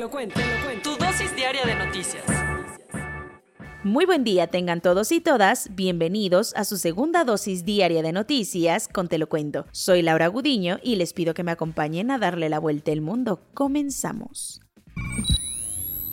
lo cuento, te lo cuento. Tu dosis diaria de noticias. Muy buen día tengan todos y todas, bienvenidos a su segunda dosis diaria de noticias con Te lo cuento. Soy Laura Gudiño y les pido que me acompañen a darle la vuelta al mundo. Comenzamos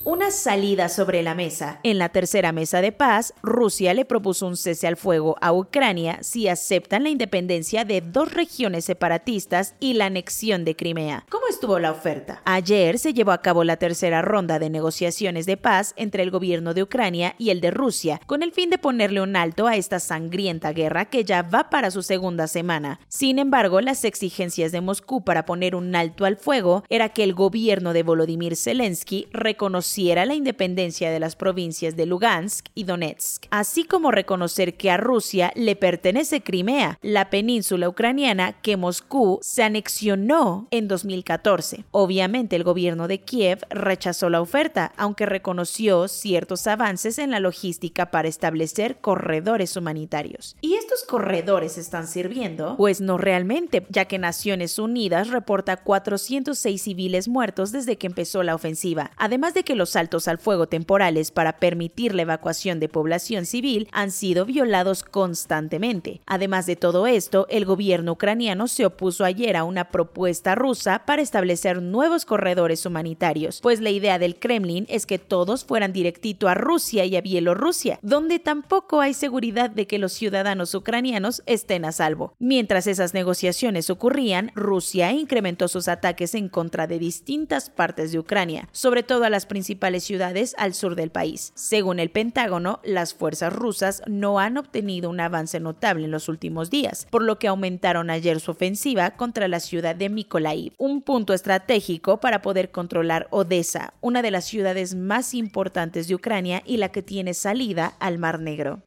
una salida sobre la mesa. En la tercera mesa de paz, Rusia le propuso un cese al fuego a Ucrania si aceptan la independencia de dos regiones separatistas y la anexión de Crimea. ¿Cómo estuvo la oferta? Ayer se llevó a cabo la tercera ronda de negociaciones de paz entre el gobierno de Ucrania y el de Rusia, con el fin de ponerle un alto a esta sangrienta guerra que ya va para su segunda semana. Sin embargo, las exigencias de Moscú para poner un alto al fuego era que el gobierno de Volodymyr Zelensky reconociera la independencia de las provincias de Lugansk y Donetsk, así como reconocer que a Rusia le pertenece Crimea, la península ucraniana que Moscú se anexionó en 2014. Obviamente el gobierno de Kiev rechazó la oferta, aunque reconoció ciertos avances en la logística para establecer corredores humanitarios. ¿Y corredores están sirviendo? Pues no realmente, ya que Naciones Unidas reporta 406 civiles muertos desde que empezó la ofensiva, además de que los saltos al fuego temporales para permitir la evacuación de población civil han sido violados constantemente. Además de todo esto, el gobierno ucraniano se opuso ayer a una propuesta rusa para establecer nuevos corredores humanitarios, pues la idea del Kremlin es que todos fueran directito a Rusia y a Bielorrusia, donde tampoco hay seguridad de que los ciudadanos ucranianos estén a salvo. Mientras esas negociaciones ocurrían, Rusia incrementó sus ataques en contra de distintas partes de Ucrania, sobre todo a las principales ciudades al sur del país. Según el Pentágono, las fuerzas rusas no han obtenido un avance notable en los últimos días, por lo que aumentaron ayer su ofensiva contra la ciudad de Mykolaiv, un punto estratégico para poder controlar Odessa, una de las ciudades más importantes de Ucrania y la que tiene salida al Mar Negro.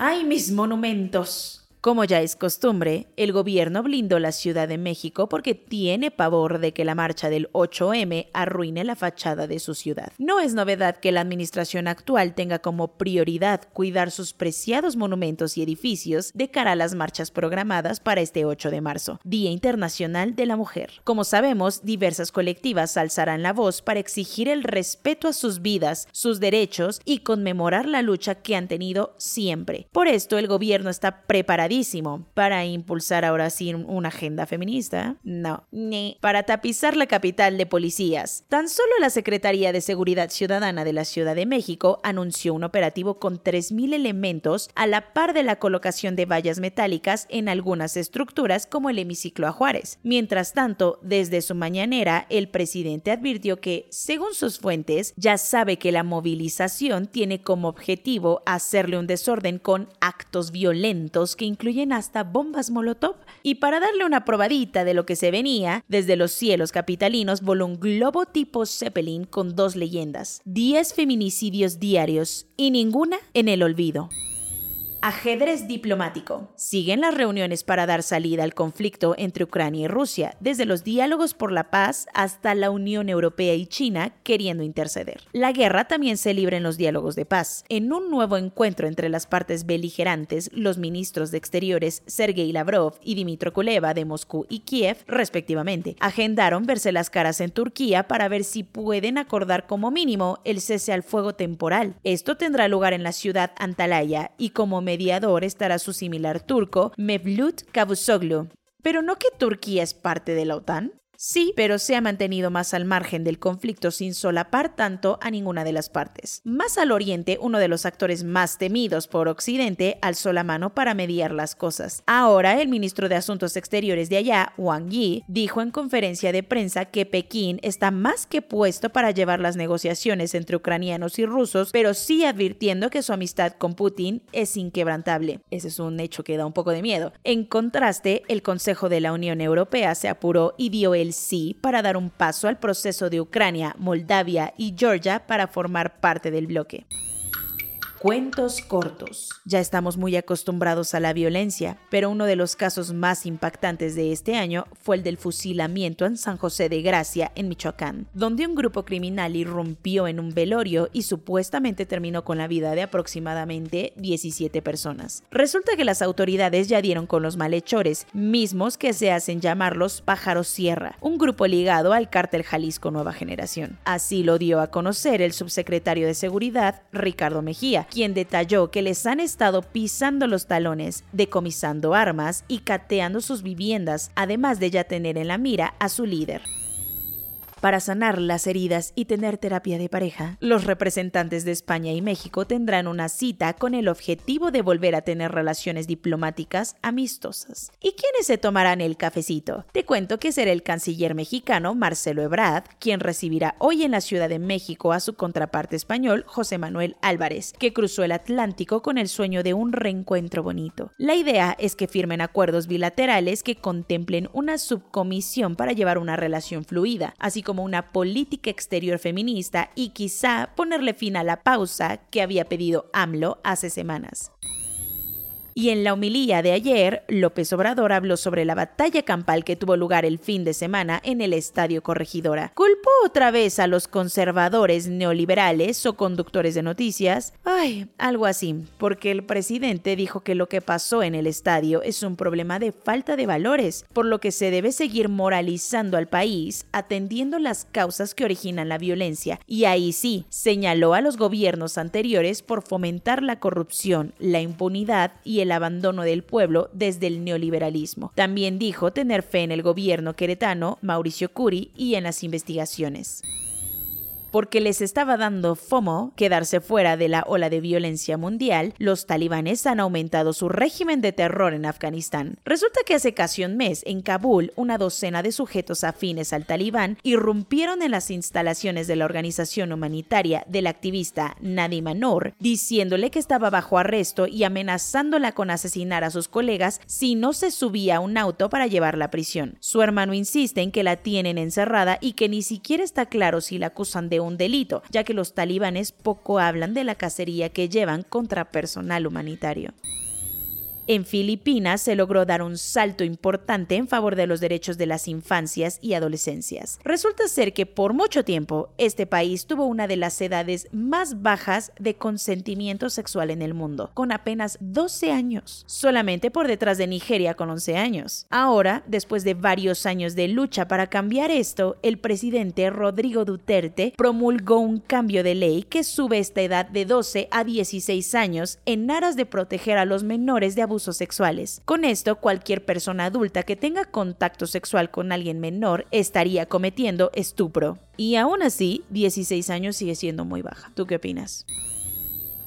¡Ay, mis monumentos! Como ya es costumbre, el gobierno blindó la Ciudad de México porque tiene pavor de que la marcha del 8M arruine la fachada de su ciudad. No es novedad que la administración actual tenga como prioridad cuidar sus preciados monumentos y edificios de cara a las marchas programadas para este 8 de marzo, Día Internacional de la Mujer. Como sabemos, diversas colectivas alzarán la voz para exigir el respeto a sus vidas, sus derechos y conmemorar la lucha que han tenido siempre. Por esto, el gobierno está preparado para impulsar ahora sí una agenda feminista. No, ni para tapizar la capital de policías. Tan solo la Secretaría de Seguridad Ciudadana de la Ciudad de México anunció un operativo con 3.000 elementos a la par de la colocación de vallas metálicas en algunas estructuras como el hemiciclo a. Mientras tanto, desde su mañanera, el presidente advirtió que, según sus fuentes, ya sabe que la movilización tiene como objetivo hacerle un desorden con actos violentos que incluyen hasta bombas Molotov. Y para darle una probadita de lo que se venía, desde los cielos capitalinos voló un globo tipo Zeppelin con dos leyendas, 10 feminicidios diarios y ninguna en el olvido. Ajedrez diplomático. Siguen las reuniones para dar salida al conflicto entre Ucrania y Rusia, desde los diálogos por la paz hasta la Unión Europea y China queriendo interceder. La guerra también se libra en los diálogos de paz. En un nuevo encuentro entre las partes beligerantes, los ministros de Exteriores Sergei Lavrov y Dimitro Kuleva de Moscú y Kiev, respectivamente, agendaron verse las caras en Turquía para ver si pueden acordar como mínimo el cese al fuego temporal. Esto tendrá lugar en la ciudad Antalya y como mediador estará su similar turco, Mevlut Cavusoglu. Pero no que Turquía es parte de la OTAN. Sí, pero se ha mantenido más al margen del conflicto sin solapar tanto a ninguna de las partes. Más al oriente, uno de los actores más temidos por Occidente alzó la mano para mediar las cosas. Ahora, el ministro de Asuntos Exteriores de allá, Wang Yi, dijo en conferencia de prensa que Pekín está más que puesto para llevar las negociaciones entre ucranianos y rusos, pero sí advirtiendo que su amistad con Putin es inquebrantable. Ese es un hecho que da un poco de miedo. En contraste, el Consejo de la Unión Europea se apuró y dio el sí para dar un paso al proceso de Ucrania, Moldavia y Georgia para formar parte del bloque. Cuentos cortos. Ya estamos muy acostumbrados a la violencia, pero uno de los casos más impactantes de este año fue el del fusilamiento en San José de Gracia, en Michoacán, donde un grupo criminal irrumpió en un velorio y supuestamente terminó con la vida de aproximadamente 17 personas. Resulta que las autoridades ya dieron con los malhechores, mismos que se hacen llamar los Pájaros Sierra, un grupo ligado al cártel Jalisco Nueva Generación. Así lo dio a conocer el subsecretario de Seguridad, Ricardo Mejía, quien detalló que les han estado pisando los talones, decomisando armas y cateando sus viviendas, además de ya tener en la mira a su líder. Para sanar las heridas y tener terapia de pareja, los representantes de España y México tendrán una cita con el objetivo de volver a tener relaciones diplomáticas amistosas. ¿Y quiénes se tomarán el cafecito? Te cuento que será el canciller mexicano Marcelo Ebrard quien recibirá hoy en la Ciudad de México a su contraparte español José Manuel Álvarez, que cruzó el Atlántico con el sueño de un reencuentro bonito. La idea es que firmen acuerdos bilaterales que contemplen una subcomisión para llevar una relación fluida, así como una política exterior feminista y quizá ponerle fin a la pausa que había pedido AMLO hace semanas. Y en la homilía de ayer, López Obrador habló sobre la batalla campal que tuvo lugar el fin de semana en el Estadio Corregidora. Culpó otra vez a los conservadores neoliberales o conductores de noticias. Ay, algo así, porque el presidente dijo que lo que pasó en el estadio es un problema de falta de valores, por lo que se debe seguir moralizando al país, atendiendo las causas que originan la violencia. Y ahí sí, señaló a los gobiernos anteriores por fomentar la corrupción, la impunidad y el el abandono del pueblo desde el neoliberalismo. También dijo tener fe en el gobierno queretano, Mauricio Curi, y en las investigaciones porque les estaba dando FOMO quedarse fuera de la ola de violencia mundial, los talibanes han aumentado su régimen de terror en Afganistán. Resulta que hace casi un mes, en Kabul, una docena de sujetos afines al talibán irrumpieron en las instalaciones de la organización humanitaria del activista Nadim Noor, diciéndole que estaba bajo arresto y amenazándola con asesinar a sus colegas si no se subía a un auto para llevarla a prisión. Su hermano insiste en que la tienen encerrada y que ni siquiera está claro si la acusan de un delito, ya que los talibanes poco hablan de la cacería que llevan contra personal humanitario. En Filipinas se logró dar un salto importante en favor de los derechos de las infancias y adolescencias. Resulta ser que por mucho tiempo este país tuvo una de las edades más bajas de consentimiento sexual en el mundo, con apenas 12 años, solamente por detrás de Nigeria con 11 años. Ahora, después de varios años de lucha para cambiar esto, el presidente Rodrigo Duterte promulgó un cambio de ley que sube esta edad de 12 a 16 años en aras de proteger a los menores de abuso sexuales. Con esto, cualquier persona adulta que tenga contacto sexual con alguien menor estaría cometiendo estupro. Y aún así, 16 años sigue siendo muy baja. ¿Tú qué opinas?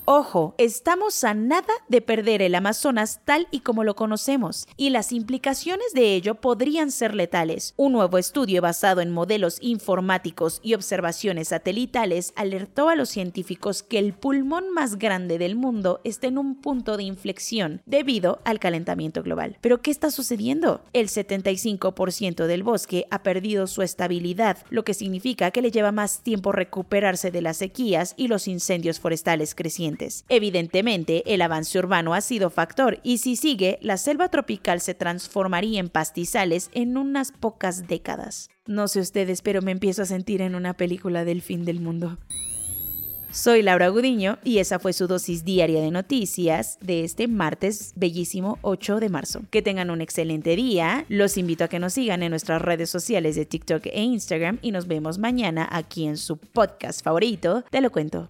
Ojo, estamos a nada de perder el Amazonas tal y como lo conocemos, y las implicaciones de ello podrían ser letales. Un nuevo estudio basado en modelos informáticos y observaciones satelitales alertó a los científicos que el pulmón más grande del mundo está en un punto de inflexión debido al calentamiento global. ¿Pero qué está sucediendo? El 75% del bosque ha perdido su estabilidad, lo que significa que le lleva más tiempo recuperarse de las sequías y los incendios forestales crecientes. Evidentemente, el avance urbano ha sido factor y si sigue, la selva tropical se transformaría en pastizales en unas pocas décadas. No sé ustedes, pero me empiezo a sentir en una película del fin del mundo. Soy Laura Gudiño y esa fue su dosis diaria de noticias de este martes bellísimo 8 de marzo. Que tengan un excelente día. Los invito a que nos sigan en nuestras redes sociales de TikTok e Instagram y nos vemos mañana aquí en su podcast favorito. Te lo cuento.